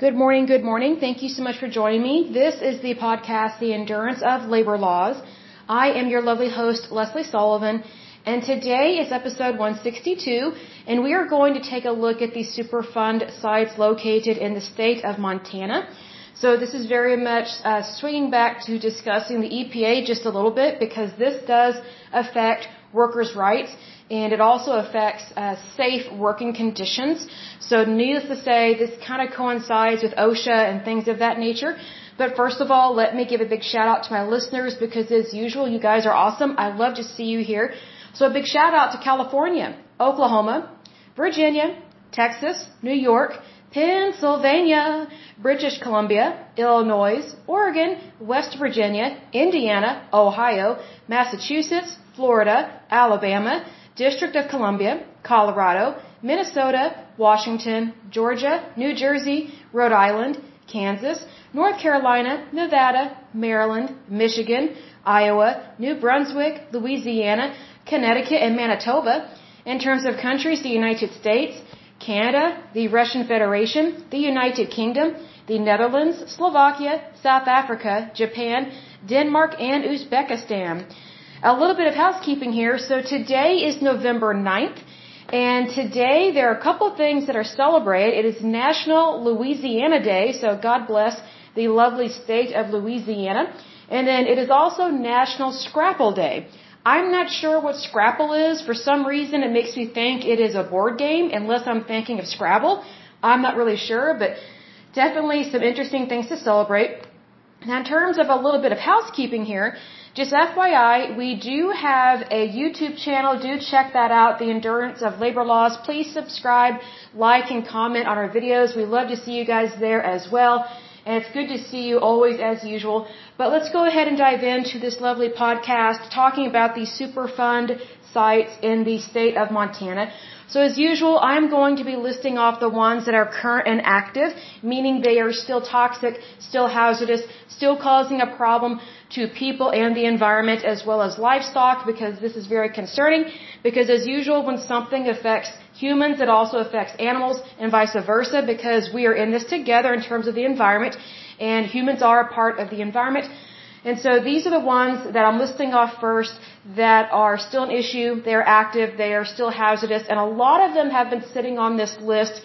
Good morning, good morning. Thank you so much for joining me. This is the podcast, The Endurance of Labor Laws. I am your lovely host, Lesley Sullivan, and today is episode 162, and we are going to take a look at the Superfund sites located in the state of Montana. So this is very much uh, swinging back to discussing the EPA just a little bit because this does affect workers' rights and it also affects uh, safe working conditions. So needless to say, this kind of coincides with OSHA and things of that nature. But first of all, let me give a big shout out to my listeners because as usual, you guys are awesome. I love to see you here. So a big shout out to California, Oklahoma, Virginia, Texas, New York, Pennsylvania, British Columbia, Illinois, Oregon, West Virginia, Indiana, Ohio, Massachusetts, Florida, Alabama, District of Columbia, Colorado, Minnesota, Washington, Georgia, New Jersey, Rhode Island, Kansas, North Carolina, Nevada, Maryland, Michigan, Iowa, New Brunswick, Louisiana, Connecticut, and Manitoba. In terms of countries, the United States, Canada, the Russian Federation, the United Kingdom, the Netherlands, Slovakia, South Africa, Japan, Denmark, and Uzbekistan. A little bit of housekeeping here. So today is November 9th, and today there are a couple of things that are celebrated. It is National Louisiana Day, so God bless the lovely state of Louisiana. And then it is also National Scrapple Day. I'm not sure what Scrapple is. For some reason, it makes me think it is a board game, unless I'm thinking of Scrabble. I'm not really sure, but definitely some interesting things to celebrate. Now, in terms of a little bit of housekeeping here, just FYI, we do have a YouTube channel. Do check that out, The Endurance of Labor Laws. Please subscribe, like, and comment on our videos. We love to see you guys there as well. And it's good to see you always as usual. But let's go ahead and dive into this lovely podcast talking about the Superfund sites in the state of Montana. So as usual, I'm going to be listing off the ones that are current and active, meaning they are still toxic, still hazardous, still causing a problem to people and the environment as well as livestock because this is very concerning. Because as usual when something affects humans it also affects animals and vice versa because we are in this together in terms of the environment and humans are a part of the environment and so these are the ones that I'm listing off first that are still an issue, they're active, they are still hazardous, and a lot of them have been sitting on this list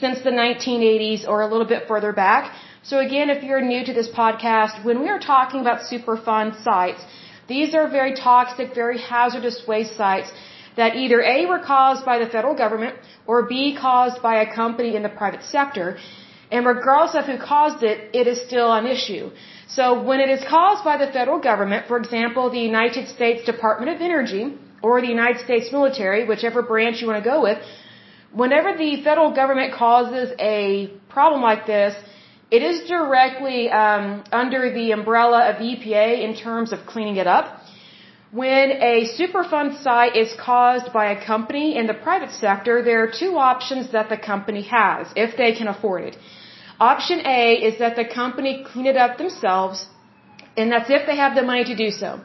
since the 1980s or a little bit further back. So again, if you're new to this podcast, when we are talking about Superfund sites, these are very toxic, very hazardous waste sites that either A were caused by the federal government or B caused by a company in the private sector. And regardless of who caused it, it is still an issue. So when it is caused by the federal government, for example, the United States Department of Energy or the United States military, whichever branch you want to go with, whenever the federal government causes a problem like this, it is directly um, under the umbrella of the EPA in terms of cleaning it up. When a Superfund site is caused by a company in the private sector, there are two options that the company has if they can afford it. Option A is that the company clean it up themselves, and that's if they have the money to do so.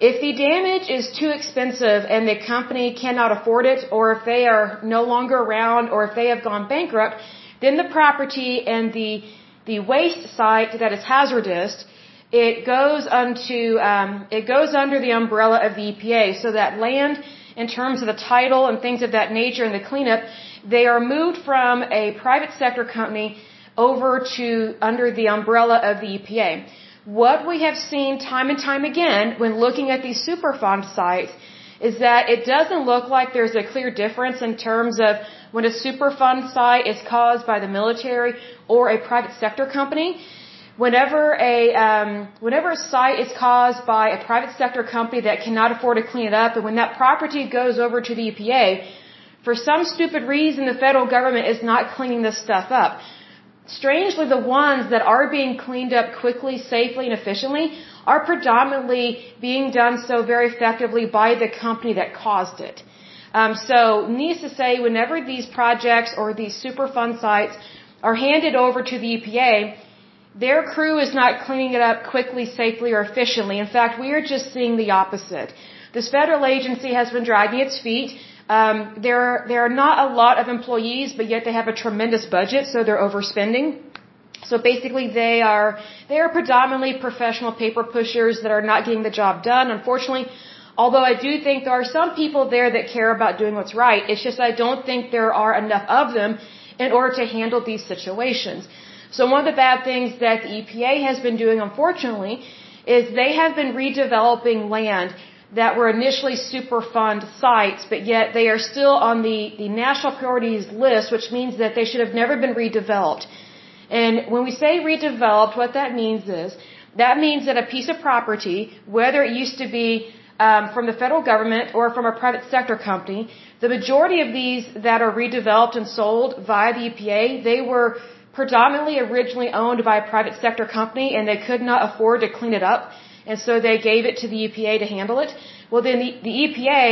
If the damage is too expensive and the company cannot afford it, or if they are no longer around, or if they have gone bankrupt, then the property and the the waste site that is hazardous, it goes unto um, it goes under the umbrella of the EPA. So that land, in terms of the title and things of that nature and the cleanup, they are moved from a private sector company over to under the umbrella of the EPA. What we have seen time and time again when looking at these Superfund sites is that it doesn't look like there's a clear difference in terms of when a Superfund site is caused by the military or a private sector company. Whenever a um, whenever a site is caused by a private sector company that cannot afford to clean it up, and when that property goes over to the EPA, for some stupid reason, the federal government is not cleaning this stuff up strangely, the ones that are being cleaned up quickly, safely, and efficiently are predominantly being done so very effectively by the company that caused it. Um, so, needless to say, whenever these projects or these Superfund sites are handed over to the EPA, their crew is not cleaning it up quickly, safely, or efficiently. In fact, we are just seeing the opposite. This federal agency has been dragging its feet. Um, there, there are not a lot of employees, but yet they have a tremendous budget, so they're overspending. So basically they are, they are predominantly professional paper pushers that are not getting the job done. Unfortunately, although I do think there are some people there that care about doing what's right, it's just I don't think there are enough of them in order to handle these situations. So one of the bad things that the EPA has been doing, unfortunately, is they have been redeveloping land that were initially Superfund sites, but yet they are still on the, the national priorities list, which means that they should have never been redeveloped. And when we say redeveloped, what that means is, that means that a piece of property, whether it used to be um, from the federal government or from a private sector company, the majority of these that are redeveloped and sold via the EPA, they were predominantly originally owned by a private sector company and they could not afford to clean it up. And so they gave it to the EPA to handle it. Well, then the, the EPA,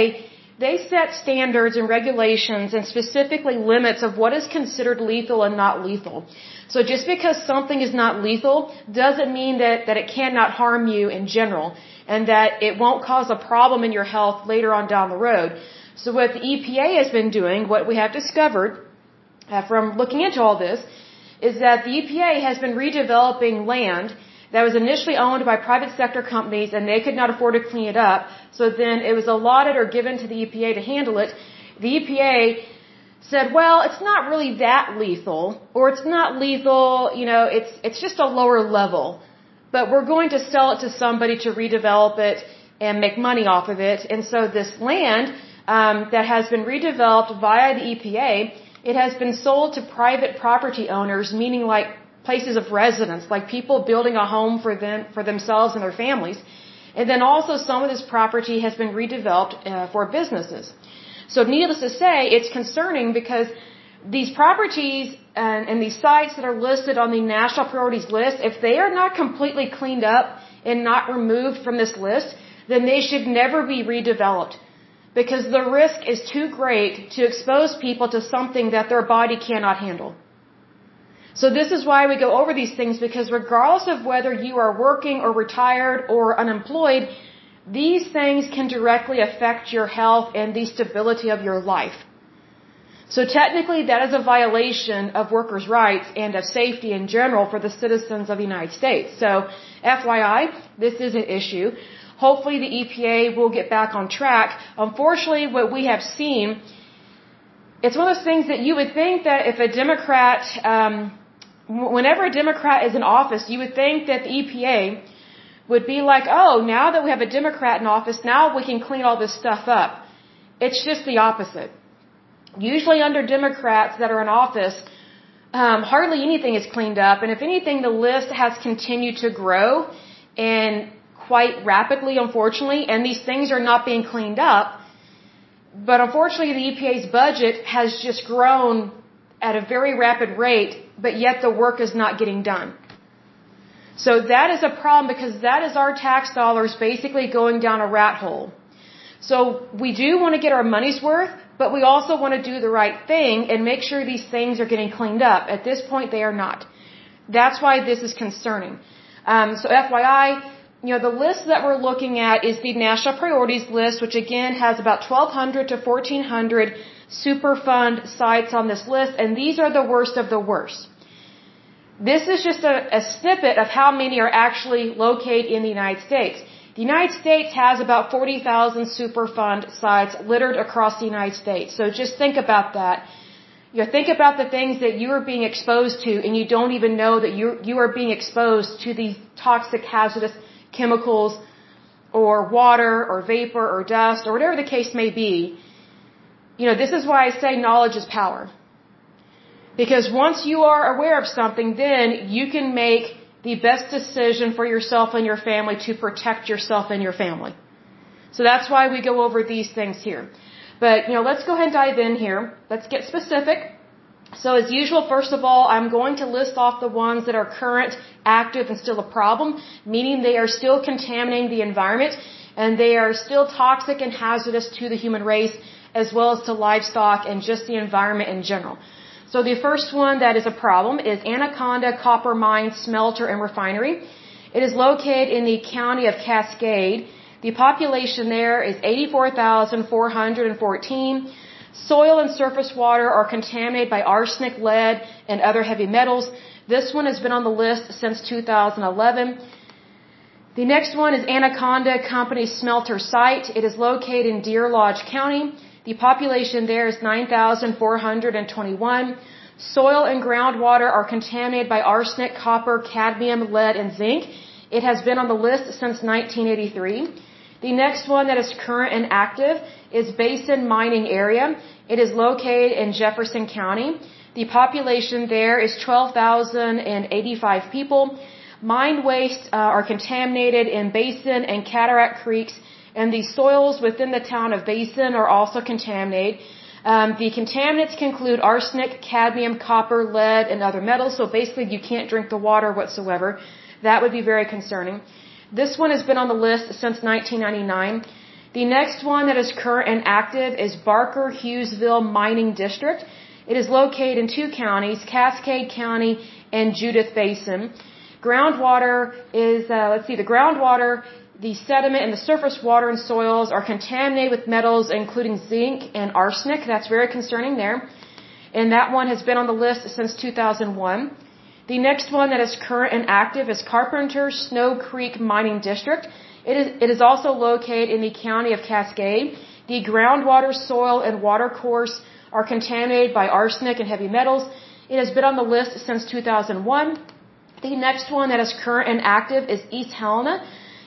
they set standards and regulations and specifically limits of what is considered lethal and not lethal. So just because something is not lethal doesn't mean that, that it cannot harm you in general and that it won't cause a problem in your health later on down the road. So what the EPA has been doing, what we have discovered uh, from looking into all this, is that the EPA has been redeveloping land that was initially owned by private sector companies and they could not afford to clean it up. So then it was allotted or given to the EPA to handle it. The EPA said, well, it's not really that lethal, or it's not lethal, you know, it's, it's just a lower level. But we're going to sell it to somebody to redevelop it and make money off of it. And so this land, um, that has been redeveloped via the EPA, it has been sold to private property owners, meaning like places of residence, like people building a home for them, for themselves and their families. And then also some of this property has been redeveloped uh, for businesses. So needless to say, it's concerning because these properties and, and these sites that are listed on the national priorities list, if they are not completely cleaned up and not removed from this list, then they should never be redeveloped. Because the risk is too great to expose people to something that their body cannot handle. So this is why we go over these things because regardless of whether you are working or retired or unemployed, these things can directly affect your health and the stability of your life. So technically that is a violation of workers' rights and of safety in general for the citizens of the United States. So FYI, this is an issue. Hopefully the EPA will get back on track. Unfortunately, what we have seen, it's one of those things that you would think that if a Democrat, um, whenever a Democrat is in office, you would think that the EPA would be like, oh, now that we have a Democrat in office, now we can clean all this stuff up. It's just the opposite. Usually under Democrats that are in office, um, hardly anything is cleaned up, and if anything, the list has continued to grow and quite rapidly, unfortunately, and these things are not being cleaned up. But unfortunately, the EPA's budget has just grown at a very rapid rate, but yet the work is not getting done. So that is a problem because that is our tax dollars basically going down a rat hole. So we do want to get our money's worth, but we also want to do the right thing and make sure these things are getting cleaned up. At this point, they are not. That's why this is concerning. Um, so FYI, you know, the list that we're looking at is the national priorities list, which again has about 1,200 to 1,400 Superfund sites on this list, and these are the worst of the worst. This is just a, a snippet of how many are actually located in the United States. The United States has about 40,000 Superfund sites littered across the United States. So just think about that. You know, think about the things that you are being exposed to and you don't even know that you you are being exposed to these toxic hazardous chemicals or water or vapor or dust or whatever the case may be. You know, this is why I say knowledge is power. Because once you are aware of something, then you can make the best decision for yourself and your family to protect yourself and your family. So that's why we go over these things here. But, you know, let's go ahead and dive in here. Let's get specific. So as usual, first of all, I'm going to list off the ones that are current, active, and still a problem, meaning they are still contaminating the environment and they are still toxic and hazardous to the human race as well as to livestock and just the environment in general. So the first one that is a problem is Anaconda Copper Mine Smelter and Refinery. It is located in the county of Cascade. The population there is 84,414. Soil and surface water are contaminated by arsenic, lead, and other heavy metals. This one has been on the list since 2011. The next one is Anaconda Company Smelter Site. It is located in Deer Lodge County. The population there is 9,421. Soil and groundwater are contaminated by arsenic, copper, cadmium, lead, and zinc. It has been on the list since 1983. The next one that is current and active is Basin Mining Area. It is located in Jefferson County. The population there is 12,085 people. Mine wastes uh, are contaminated in Basin and Cataract Creeks, and the soils within the town of Basin are also contaminated. Um, the contaminants can include arsenic, cadmium, copper, lead, and other metals. So basically, you can't drink the water whatsoever. That would be very concerning. This one has been on the list since 1999. The next one that is current and active is Barker Hughesville Mining District. It is located in two counties, Cascade County and Judith Basin. Groundwater is, uh, let's see, the groundwater the sediment and the surface water and soils are contaminated with metals including zinc and arsenic. That's very concerning there. And that one has been on the list since 2001. The next one that is current and active is Carpenter Snow Creek Mining District. It is, it is also located in the county of Cascade. The groundwater, soil, and water course are contaminated by arsenic and heavy metals. It has been on the list since 2001. The next one that is current and active is East Helena.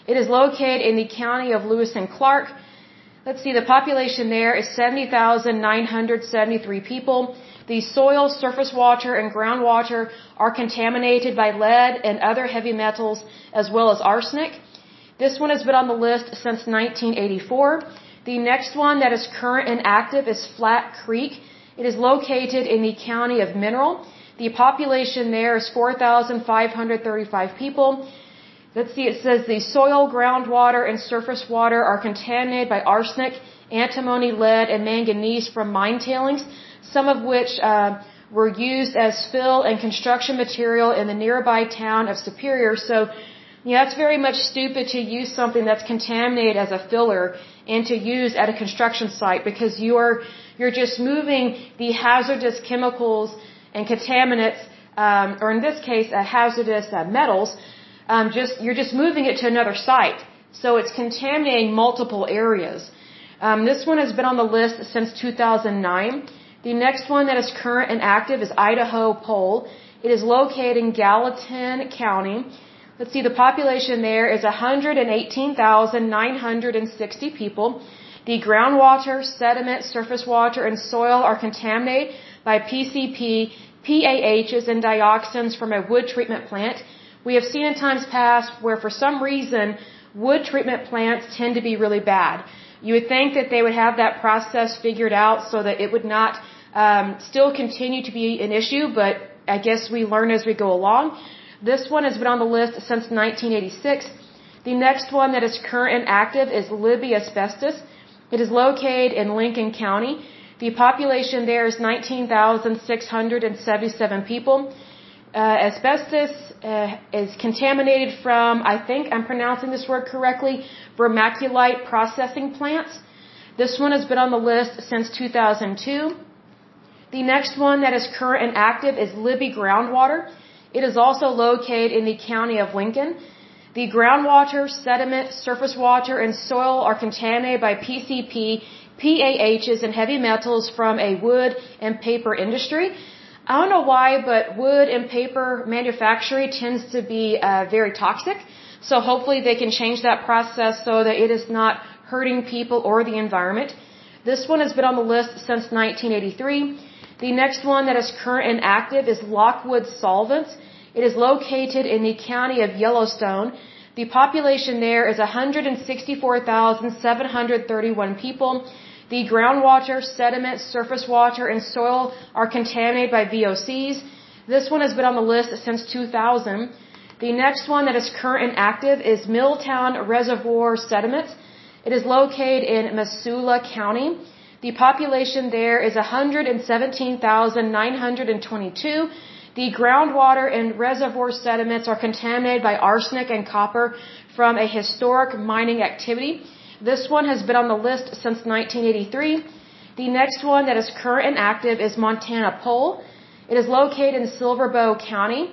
It is located in the county of Lewis and Clark. Let's see, the population there is 70,973 people. The soil, surface water, and groundwater are contaminated by lead and other heavy metals as well as arsenic. This one has been on the list since 1984. The next one that is current and active is Flat Creek. It is located in the county of Mineral. The population there is 4,535 people. Let's see, it says the soil, groundwater, and surface water are contaminated by arsenic, antimony, lead, and manganese from mine tailings, some of which uh, were used as fill and construction material in the nearby town of Superior. So, yeah, it's very much stupid to use something that's contaminated as a filler and to use at a construction site because you're you're just moving the hazardous chemicals and contaminants, um, or in this case, uh, hazardous uh, metals um, just you're just moving it to another site, so it's contaminating multiple areas. Um, this one has been on the list since 2009. The next one that is current and active is Idaho Pole. It is located in Gallatin County. Let's see, the population there is 118,960 people. The groundwater, sediment, surface water, and soil are contaminated by PCP, PAHs, and dioxins from a wood treatment plant. We have seen in times past where for some reason wood treatment plants tend to be really bad. You would think that they would have that process figured out so that it would not um, still continue to be an issue, but I guess we learn as we go along. This one has been on the list since 1986. The next one that is current and active is Libby asbestos. It is located in Lincoln County. The population there is 19,677 people. Uh, asbestos uh, is contaminated from, I think I'm pronouncing this word correctly, vermiculite processing plants. This one has been on the list since 2002. The next one that is current and active is Libby Groundwater. It is also located in the county of Lincoln. The groundwater, sediment, surface water, and soil are contaminated by PCP, PAHs, and heavy metals from a wood and paper industry. I don't know why, but wood and paper manufacturing tends to be uh, very toxic. So hopefully they can change that process so that it is not hurting people or the environment. This one has been on the list since 1983. The next one that is current and active is Lockwood Solvents. It is located in the county of Yellowstone. The population there is 164,731 people. The groundwater, sediment, surface water, and soil are contaminated by VOCs. This one has been on the list since 2000. The next one that is current and active is Milltown Reservoir Sediment. It is located in Missoula County. The population there is 117,922. The groundwater and reservoir sediments are contaminated by arsenic and copper from a historic mining activity. This one has been on the list since 1983. The next one that is current and active is Montana Pole. It is located in Silver Bow County.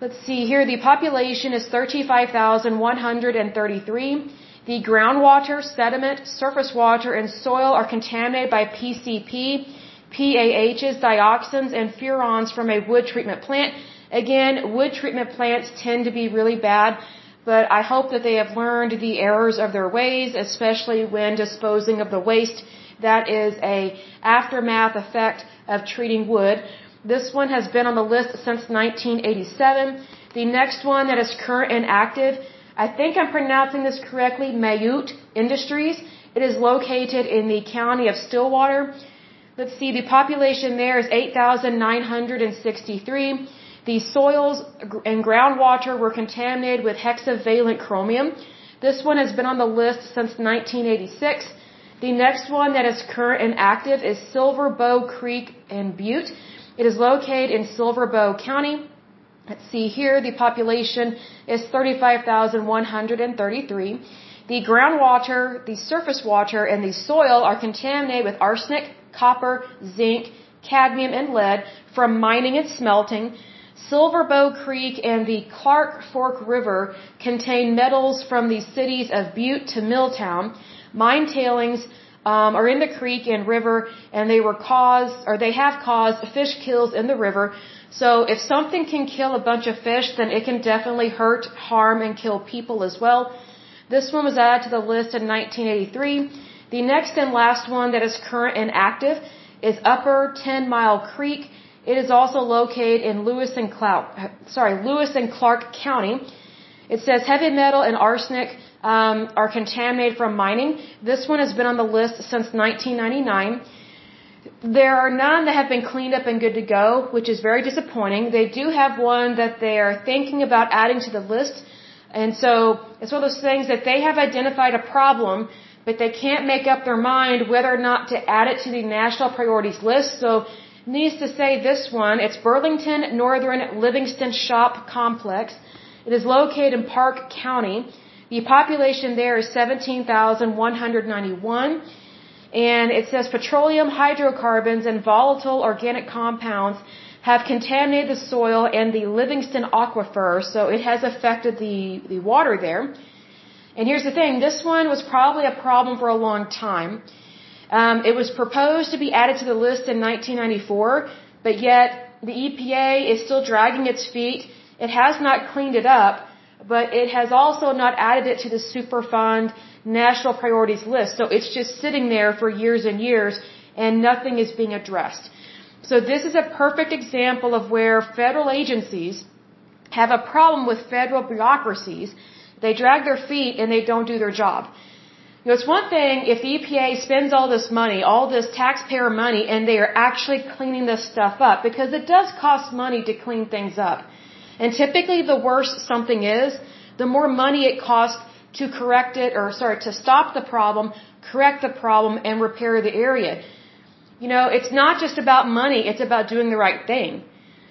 Let's see here. The population is 35,133. The groundwater, sediment, surface water, and soil are contaminated by PCP, PAHs, dioxins, and furans from a wood treatment plant. Again, wood treatment plants tend to be really bad, but I hope that they have learned the errors of their ways, especially when disposing of the waste. That is a aftermath effect of treating wood. This one has been on the list since 1987. The next one that is current and active, I think I'm pronouncing this correctly, Mouat Industries. It is located in the county of Stillwater. Let's see, the population there is 8,963. The soils and groundwater were contaminated with hexavalent chromium. This one has been on the list since 1986. The next one that is current and active is Silver Bow Creek in Butte. It is located in Silver Bow County. Let's see here, the population is 35,133. The groundwater, the surface water, and the soil are contaminated with arsenic, copper, zinc, cadmium, and lead from mining and smelting. Silver Bow Creek and the Clark Fork River contain metals from the cities of Butte to Milltown. Mine tailings um, are in the creek and river, and they were caused, or they have caused fish kills in the river. So if something can kill a bunch of fish, then it can definitely hurt, harm, and kill people as well. This one was added to the list in 1983. The next and last one that is current and active is Upper Ten Mile Creek. It is also located in Lewis and Clark, sorry, Lewis and Clark County. It says heavy metal and arsenic um, are contaminated from mining. This one has been on the list since 1999. There are none that have been cleaned up and good to go, which is very disappointing. They do have one that they are thinking about adding to the list. And so it's one of those things that they have identified a problem, but they can't make up their mind whether or not to add it to the national priorities list. So needs to say this one, it's Burlington Northern Livingston Shop Complex. It is located in Park County. The population there is 17,191. And it says petroleum, hydrocarbons, and volatile organic compounds have contaminated the soil and the Livingston aquifer, so it has affected the, the water there. And here's the thing, this one was probably a problem for a long time. Um, it was proposed to be added to the list in 1994, but yet the EPA is still dragging its feet. It has not cleaned it up but it has also not added it to the Superfund national priorities list. So it's just sitting there for years and years and nothing is being addressed. So this is a perfect example of where federal agencies have a problem with federal bureaucracies. They drag their feet and they don't do their job. Know, it's one thing if the EPA spends all this money, all this taxpayer money, and they are actually cleaning this stuff up because it does cost money to clean things up. And typically the worse something is, the more money it costs to correct it, or sorry, to stop the problem, correct the problem, and repair the area. You know, it's not just about money, it's about doing the right thing.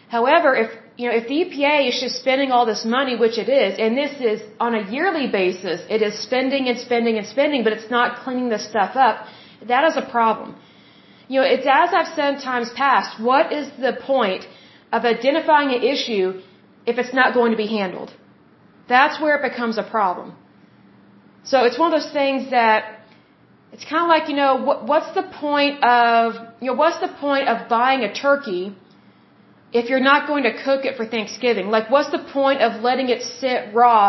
However, if, you know, if the EPA is just spending all this money, which it is, and this is on a yearly basis, it is spending and spending and spending, but it's not cleaning this stuff up, that is a problem. You know, it's as I've said times past, what is the point of identifying an issue if it's not going to be handled. That's where it becomes a problem. So it's one of those things that it's kind of like, you know, what, what's the point of, you know, what's the point of buying a turkey if you're not going to cook it for Thanksgiving? Like, what's the point of letting it sit raw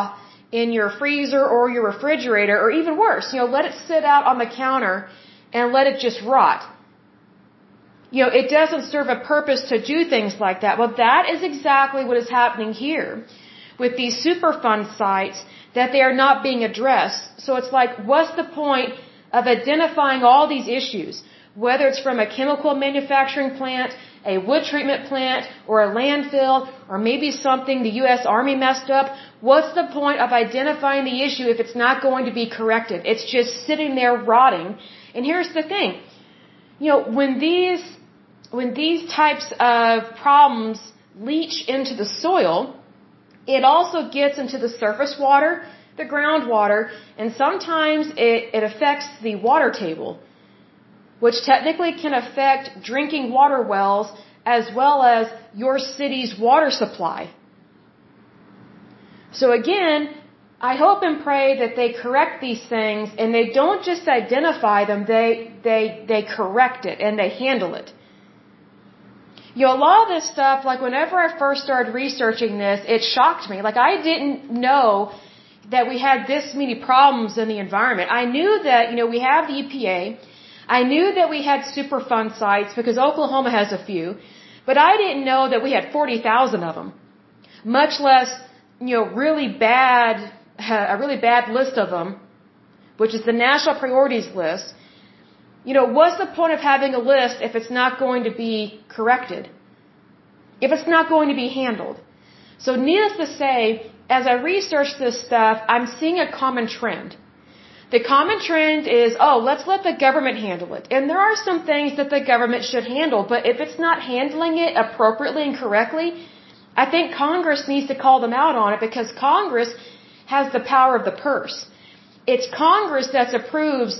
in your freezer or your refrigerator or even worse, you know, let it sit out on the counter and let it just rot? you know, it doesn't serve a purpose to do things like that. Well, that is exactly what is happening here with these Superfund sites that they are not being addressed. So it's like, what's the point of identifying all these issues? Whether it's from a chemical manufacturing plant, a wood treatment plant, or a landfill, or maybe something the U.S. Army messed up, what's the point of identifying the issue if it's not going to be corrected? It's just sitting there rotting. And here's the thing. You know, when these when these types of problems leach into the soil, it also gets into the surface water, the groundwater, and sometimes it, it affects the water table. Which technically can affect drinking water wells as well as your city's water supply. So again, I hope and pray that they correct these things and they don't just identify them, they, they, they correct it and they handle it. You know, a lot of this stuff, like whenever I first started researching this, it shocked me. Like I didn't know that we had this many problems in the environment. I knew that, you know, we have the EPA. I knew that we had Superfund sites because Oklahoma has a few, but I didn't know that we had 40,000 of them. Much less, you know, really bad a really bad list of them, which is the national priorities list, you know, what's the point of having a list if it's not going to be corrected? If it's not going to be handled? So needless to say, as I research this stuff, I'm seeing a common trend. The common trend is, oh, let's let the government handle it. And there are some things that the government should handle, but if it's not handling it appropriately and correctly, I think Congress needs to call them out on it because Congress has the power of the purse. It's Congress that approves,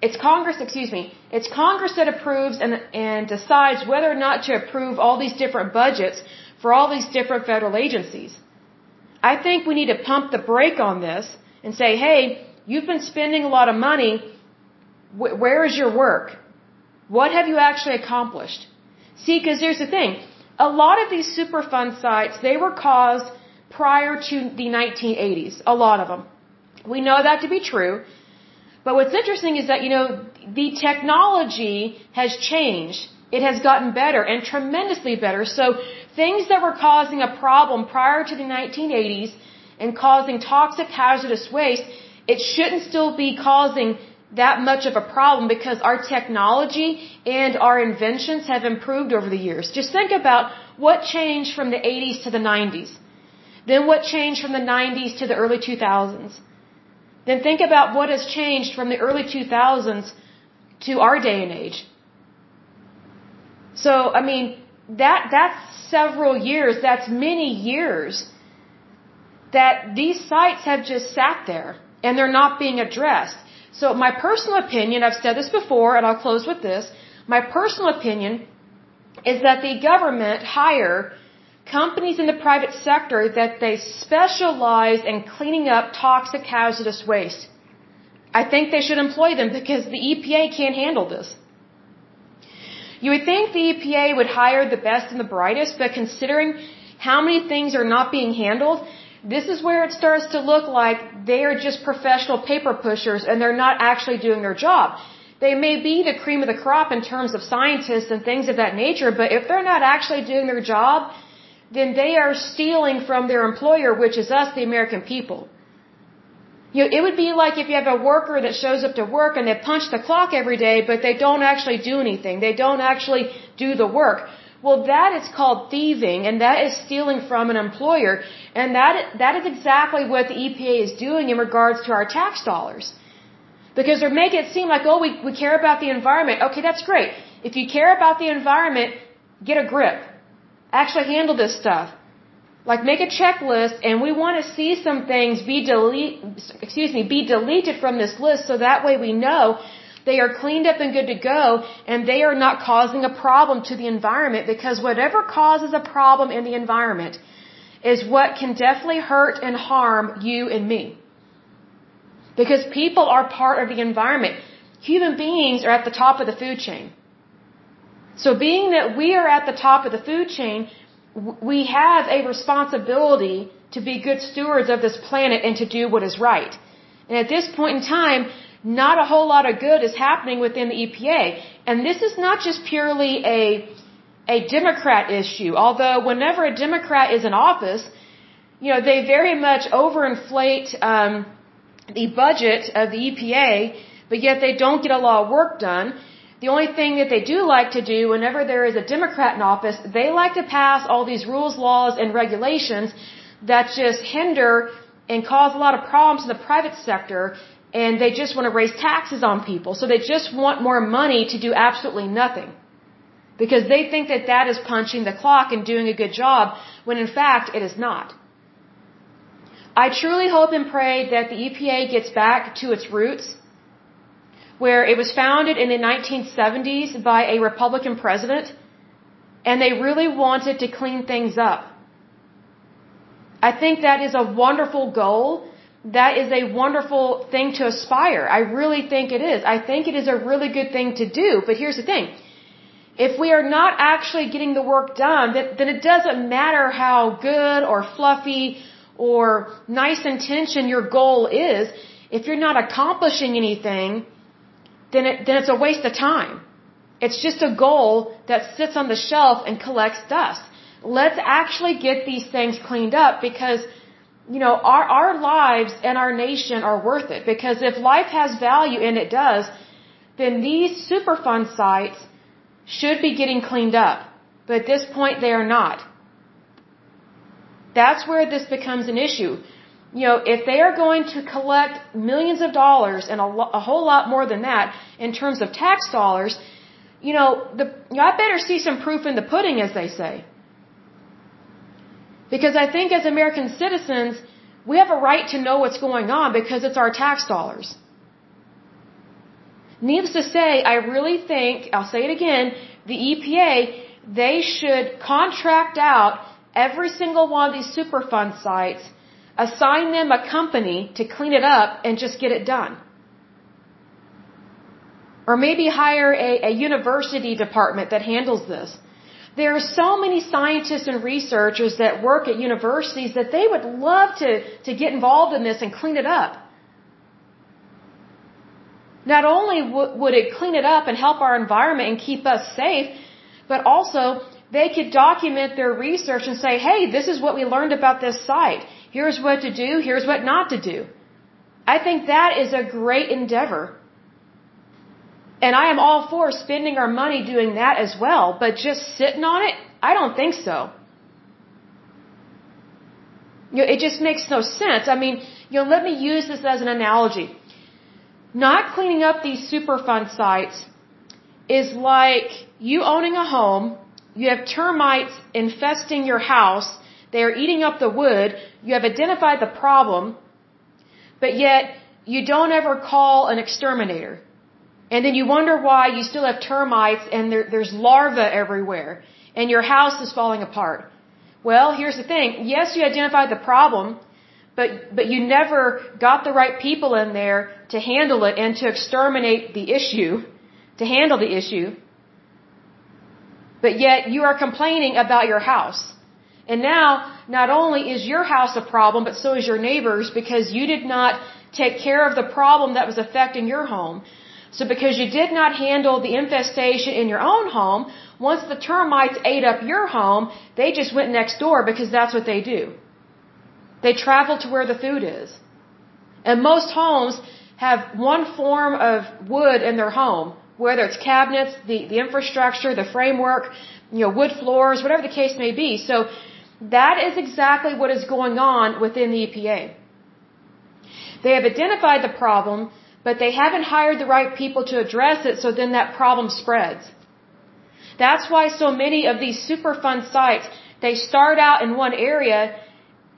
it's Congress, excuse me, it's Congress that approves and, and decides whether or not to approve all these different budgets for all these different federal agencies. I think we need to pump the brake on this and say, hey, you've been spending a lot of money. Where is your work? What have you actually accomplished? See, because here's the thing. A lot of these Superfund sites, they were caused prior to the 1980s, a lot of them. We know that to be true. But what's interesting is that, you know, the technology has changed. It has gotten better and tremendously better. So things that were causing a problem prior to the 1980s and causing toxic hazardous waste, it shouldn't still be causing that much of a problem because our technology and our inventions have improved over the years. Just think about what changed from the 80s to the 90s. Then what changed from the 90s to the early 2000s? Then think about what has changed from the early 2000s to our day and age. So, I mean, that, that's several years, that's many years that these sites have just sat there and they're not being addressed. So my personal opinion, I've said this before and I'll close with this, my personal opinion is that the government hire companies in the private sector that they specialize in cleaning up toxic hazardous waste. I think they should employ them because the EPA can't handle this. You would think the EPA would hire the best and the brightest, but considering how many things are not being handled, this is where it starts to look like they are just professional paper pushers and they're not actually doing their job. They may be the cream of the crop in terms of scientists and things of that nature, but if they're not actually doing their job, then they are stealing from their employer, which is us, the American people. You know, it would be like if you have a worker that shows up to work and they punch the clock every day, but they don't actually do anything. They don't actually do the work. Well, that is called thieving, and that is stealing from an employer, and that that is exactly what the EPA is doing in regards to our tax dollars. Because they're making it seem like, oh, we, we care about the environment. Okay, that's great. If you care about the environment, get a grip actually handle this stuff. Like make a checklist and we want to see some things be delete, excuse me, be deleted from this list so that way we know they are cleaned up and good to go and they are not causing a problem to the environment because whatever causes a problem in the environment is what can definitely hurt and harm you and me. Because people are part of the environment. Human beings are at the top of the food chain. So being that we are at the top of the food chain, we have a responsibility to be good stewards of this planet and to do what is right. And at this point in time, not a whole lot of good is happening within the EPA. And this is not just purely a, a Democrat issue, although whenever a Democrat is in office, you know, they very much overinflate um, the budget of the EPA, but yet they don't get a lot of work done. The only thing that they do like to do whenever there is a Democrat in office, they like to pass all these rules, laws, and regulations that just hinder and cause a lot of problems in the private sector and they just want to raise taxes on people. So they just want more money to do absolutely nothing. Because they think that that is punching the clock and doing a good job when in fact it is not. I truly hope and pray that the EPA gets back to its roots where it was founded in the 1970s by a Republican president and they really wanted to clean things up. I think that is a wonderful goal. That is a wonderful thing to aspire. I really think it is. I think it is a really good thing to do. But here's the thing. If we are not actually getting the work done, then it doesn't matter how good or fluffy or nice intention your goal is. If you're not accomplishing anything, then, it, then it's a waste of time. It's just a goal that sits on the shelf and collects dust. Let's actually get these things cleaned up because, you know, our, our lives and our nation are worth it. Because if life has value, and it does, then these Superfund sites should be getting cleaned up. But at this point, they are not. That's where this becomes an issue you know, if they are going to collect millions of dollars and a, lo- a whole lot more than that in terms of tax dollars, you know, the, you know, I better see some proof in the pudding, as they say. Because I think as American citizens, we have a right to know what's going on because it's our tax dollars. Needless to say, I really think, I'll say it again, the EPA, they should contract out every single one of these Superfund sites assign them a company to clean it up and just get it done. Or maybe hire a, a university department that handles this. There are so many scientists and researchers that work at universities that they would love to, to get involved in this and clean it up. Not only would it clean it up and help our environment and keep us safe, but also they could document their research and say, hey, this is what we learned about this site. Here's what to do. Here's what not to do. I think that is a great endeavor. And I am all for spending our money doing that as well, but just sitting on it, I don't think so. You know, it just makes no sense. I mean, you know, let me use this as an analogy. Not cleaning up these Superfund sites is like you owning a home, you have termites infesting your house, they are eating up the wood. You have identified the problem, but yet you don't ever call an exterminator. And then you wonder why you still have termites and there, there's larvae everywhere and your house is falling apart. Well, here's the thing. Yes, you identified the problem, but, but you never got the right people in there to handle it and to exterminate the issue, to handle the issue. But yet you are complaining about your house. And now, not only is your house a problem, but so is your neighbor's because you did not take care of the problem that was affecting your home. So because you did not handle the infestation in your own home, once the termites ate up your home, they just went next door because that's what they do. They travel to where the food is. And most homes have one form of wood in their home, whether it's cabinets, the, the infrastructure, the framework, you know, wood floors, whatever the case may be. So that is exactly what is going on within the EPA. They have identified the problem, but they haven't hired the right people to address it, so then that problem spreads. That's why so many of these Superfund sites, they start out in one area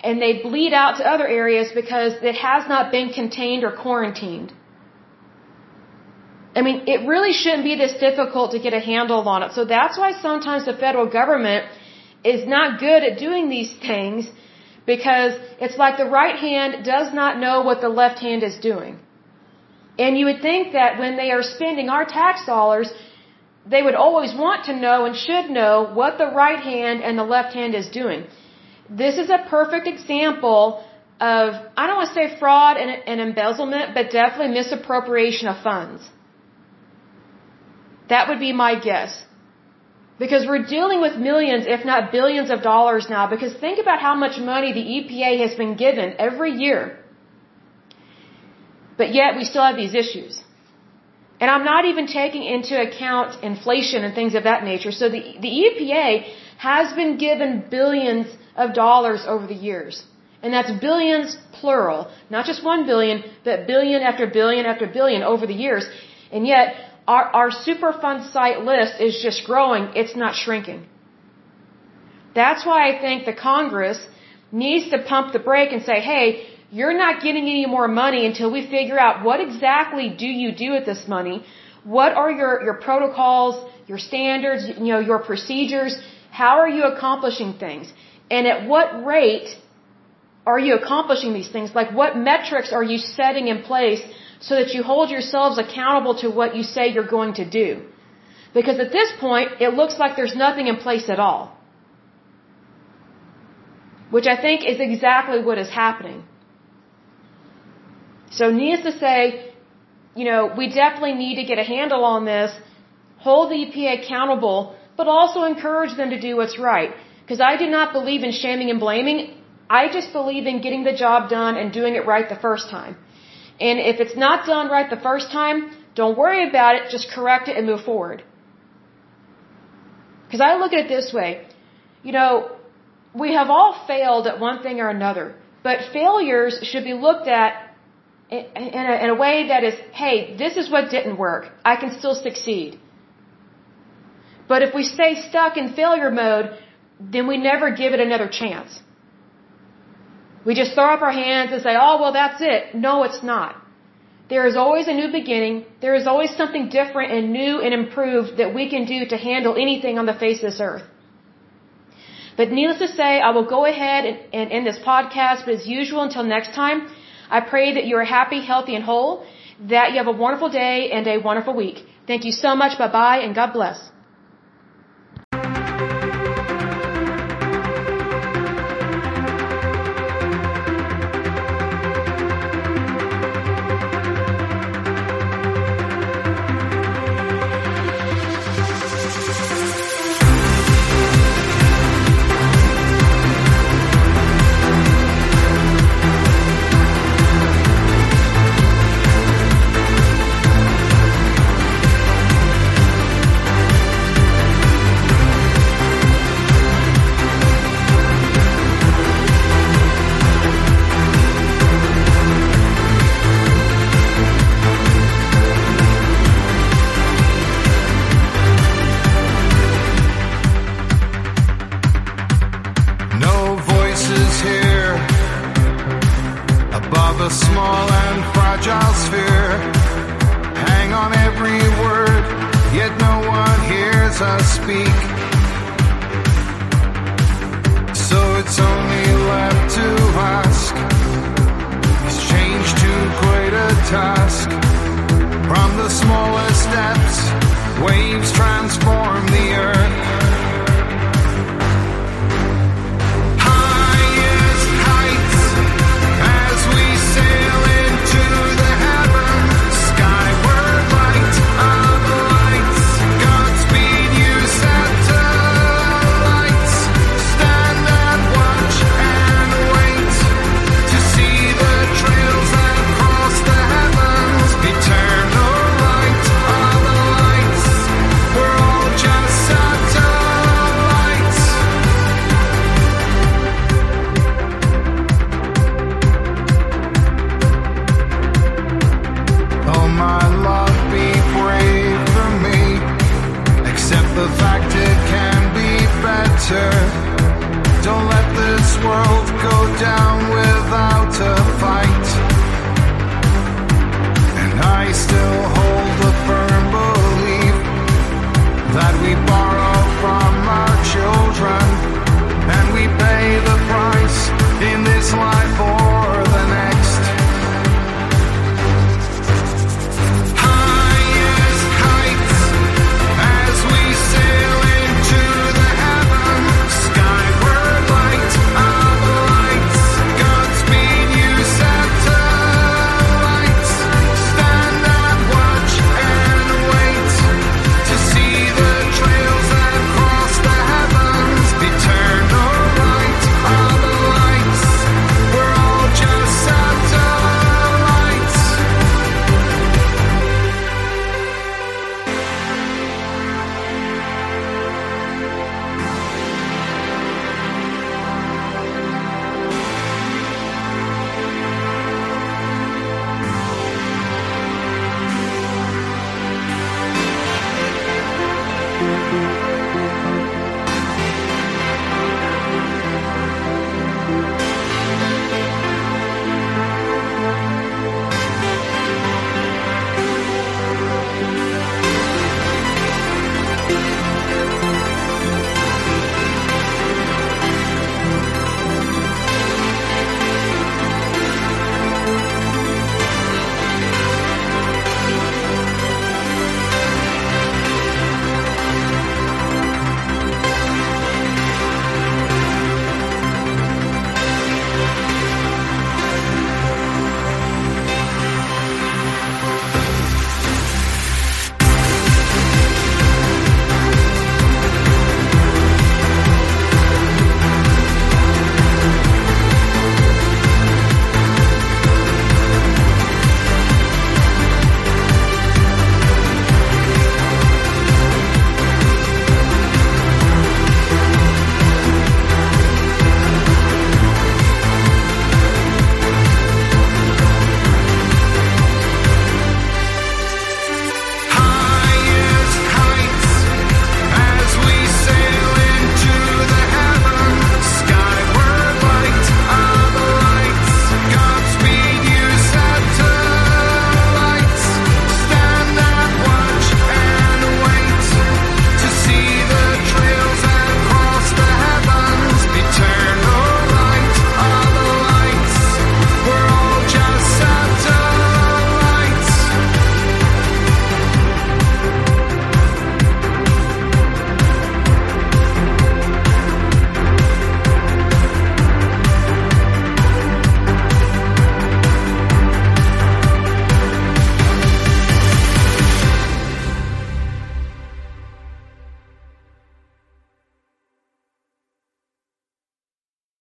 and they bleed out to other areas because it has not been contained or quarantined. I mean, it really shouldn't be this difficult to get a handle on it. So that's why sometimes the federal government is not good at doing these things because it's like the right hand does not know what the left hand is doing. And you would think that when they are spending our tax dollars, they would always want to know and should know what the right hand and the left hand is doing. This is a perfect example of, I don't want to say fraud and, and embezzlement, but definitely misappropriation of funds. That would be my guess. Because we're dealing with millions, if not billions of dollars now, because think about how much money the EPA has been given every year. But yet we still have these issues. And I'm not even taking into account inflation and things of that nature. So the, the EPA has been given billions of dollars over the years. And that's billions plural. Not just one billion, but billion after billion after billion over the years. And yet, our, our Superfund site list is just growing, it's not shrinking. That's why I think the Congress needs to pump the brake and say, hey, you're not getting any more money until we figure out what exactly do you do with this money? What are your, your protocols, your standards, you know, your procedures? How are you accomplishing things? And at what rate are you accomplishing these things? Like what metrics are you setting in place so that you hold yourselves accountable to what you say you're going to do? Because at this point, it looks like there's nothing in place at all. Which I think is exactly what is happening. So needless to say, you know, we definitely need to get a handle on this, hold the EPA accountable, but also encourage them to do what's right. Because I do not believe in shaming and blaming. I just believe in getting the job done and doing it right the first time. And if it's not done right the first time, don't worry about it, just correct it and move forward. Because I look at it this way. You know, we have all failed at one thing or another, but failures should be looked at in a, in a way that is, hey, this is what didn't work. I can still succeed. But if we stay stuck in failure mode, then we never give it another chance. We just throw up our hands and say, oh, well, that's it. No, it's not. There is always a new beginning. There is always something different and new and improved that we can do to handle anything on the face of this earth. But needless to say, I will go ahead and, and end this podcast, but as usual, until next time, I pray that you are happy, healthy, and whole, that you have a wonderful day and a wonderful week. Thank you so much. Bye bye, and God bless. Hears us speak. So it's only left to ask Is change too great a task? From the smallest steps, waves transform the earth.